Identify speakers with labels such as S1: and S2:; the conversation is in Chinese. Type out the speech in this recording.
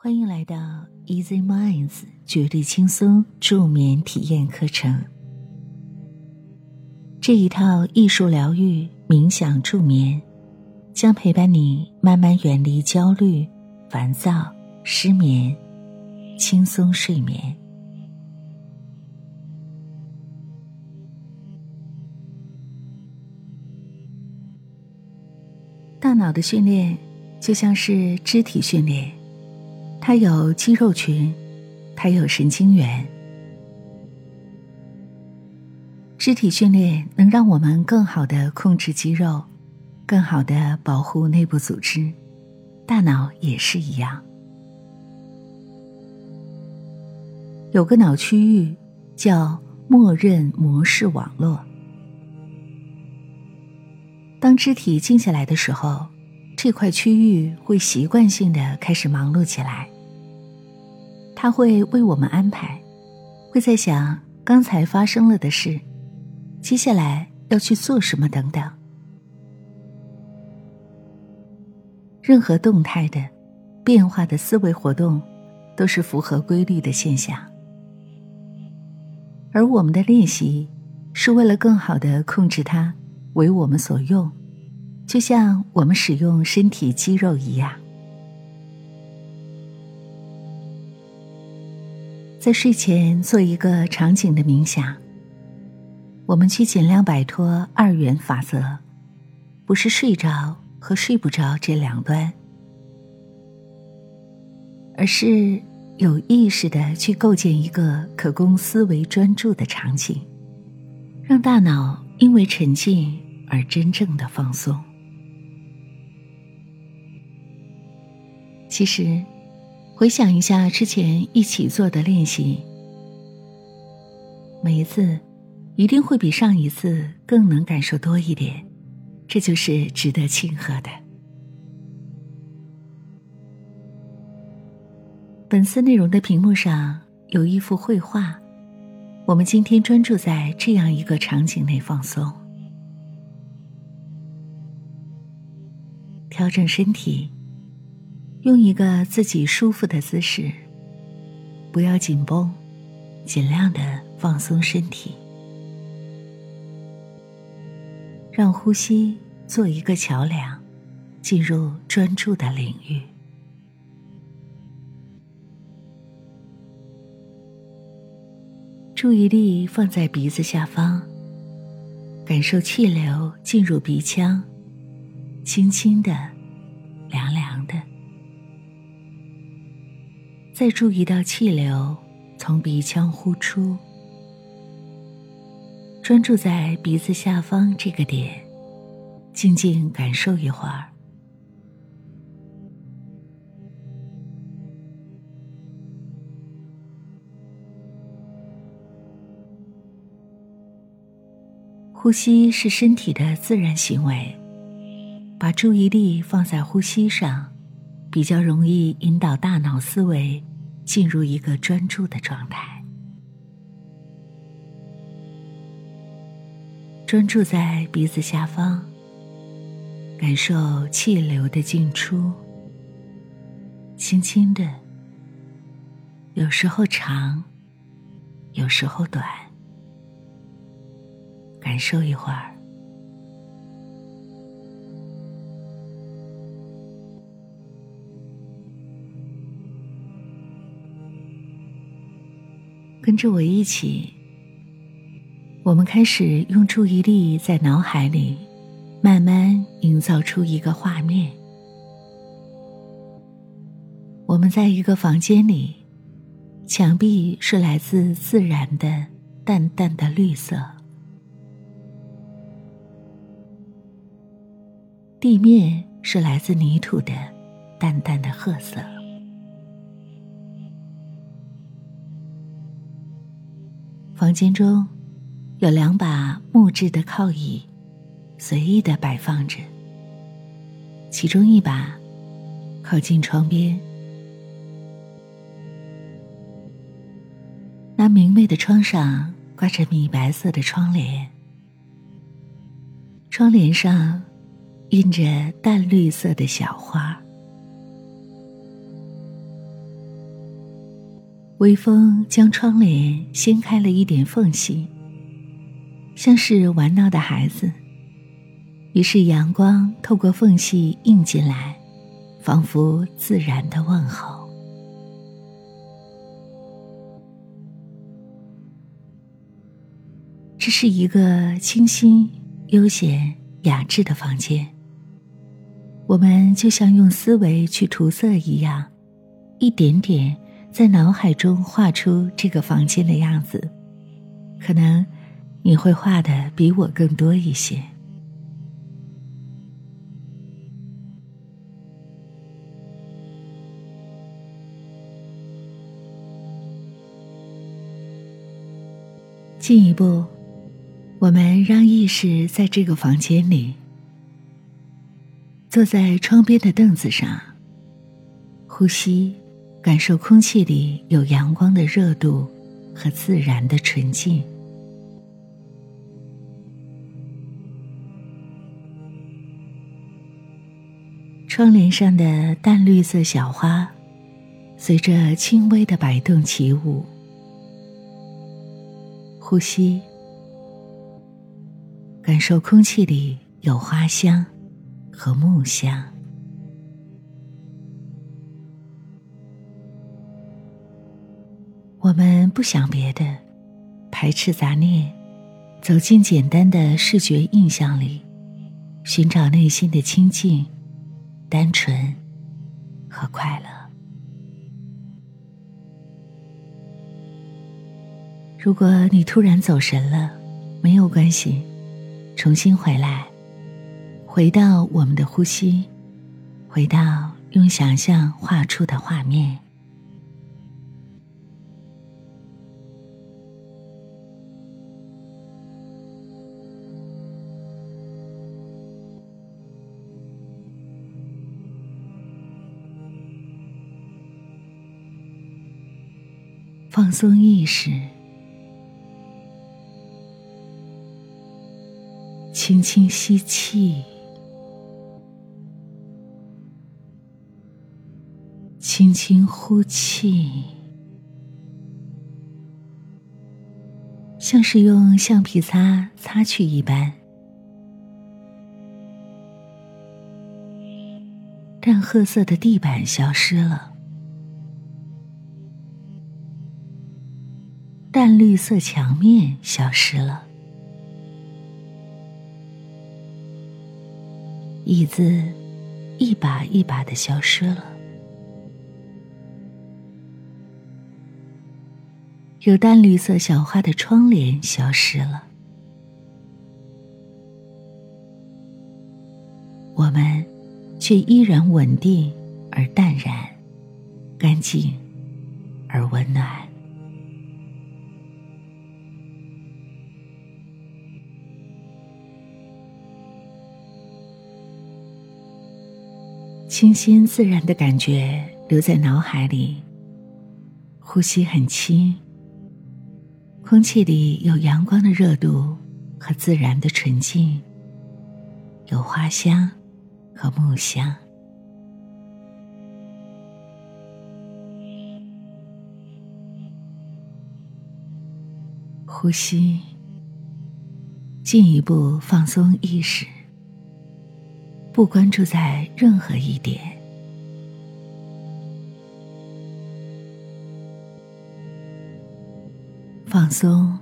S1: 欢迎来到 Easy Minds 绝对轻松助眠体验课程。这一套艺术疗愈冥想助眠，将陪伴你慢慢远离焦虑、烦躁、失眠，轻松睡眠。大脑的训练就像是肢体训练。它有肌肉群，它有神经元。肢体训练能让我们更好的控制肌肉，更好的保护内部组织。大脑也是一样，有个脑区域叫默认模式网络。当肢体静下来的时候，这块区域会习惯性的开始忙碌起来。他会为我们安排，会在想刚才发生了的事，接下来要去做什么等等。任何动态的、变化的思维活动，都是符合规律的现象。而我们的练习，是为了更好的控制它，为我们所用，就像我们使用身体肌肉一样。在睡前做一个场景的冥想。我们去尽量摆脱二元法则，不是睡着和睡不着这两端，而是有意识的去构建一个可供思维专注的场景，让大脑因为沉浸而真正的放松。其实。回想一下之前一起做的练习，每一次一定会比上一次更能感受多一点，这就是值得庆贺的。本次内容的屏幕上有一幅绘画，我们今天专注在这样一个场景内放松，调整身体。用一个自己舒服的姿势，不要紧绷，尽量的放松身体，让呼吸做一个桥梁，进入专注的领域。注意力放在鼻子下方，感受气流进入鼻腔，轻轻的，再注意到气流从鼻腔呼出，专注在鼻子下方这个点，静静感受一会儿。呼吸是身体的自然行为，把注意力放在呼吸上，比较容易引导大脑思维。进入一个专注的状态，专注在鼻子下方，感受气流的进出，轻轻的，有时候长，有时候短，感受一会儿。跟着我一起，我们开始用注意力在脑海里慢慢营造出一个画面。我们在一个房间里，墙壁是来自自然的淡淡的绿色，地面是来自泥土的淡淡的褐色。房间中有两把木质的靠椅，随意的摆放着。其中一把靠近窗边，那明媚的窗上挂着米白色的窗帘，窗帘上印着淡绿色的小花。微风将窗帘掀开了一点缝隙，像是玩闹的孩子。于是阳光透过缝隙映进来，仿佛自然的问候。这是一个清新、悠闲、雅致的房间。我们就像用思维去涂色一样，一点点。在脑海中画出这个房间的样子，可能你会画的比我更多一些。进一步，我们让意识在这个房间里，坐在窗边的凳子上，呼吸。感受空气里有阳光的热度和自然的纯净。窗帘上的淡绿色小花，随着轻微的摆动起舞。呼吸，感受空气里有花香和木香。我们不想别的，排斥杂念，走进简单的视觉印象里，寻找内心的清净、单纯和快乐。如果你突然走神了，没有关系，重新回来，回到我们的呼吸，回到用想象画出的画面。放松意识，轻轻吸气，轻轻呼气，像是用橡皮擦擦去一般。淡褐色的地板消失了。淡绿色墙面消失了，椅子一把一把的消失了，有淡绿色小花的窗帘消失了，我们却依然稳定而淡然，干净而温暖。清新自然的感觉留在脑海里，呼吸很轻，空气里有阳光的热度和自然的纯净，有花香和木香。呼吸，进一步放松意识。不关注在任何一点，放松，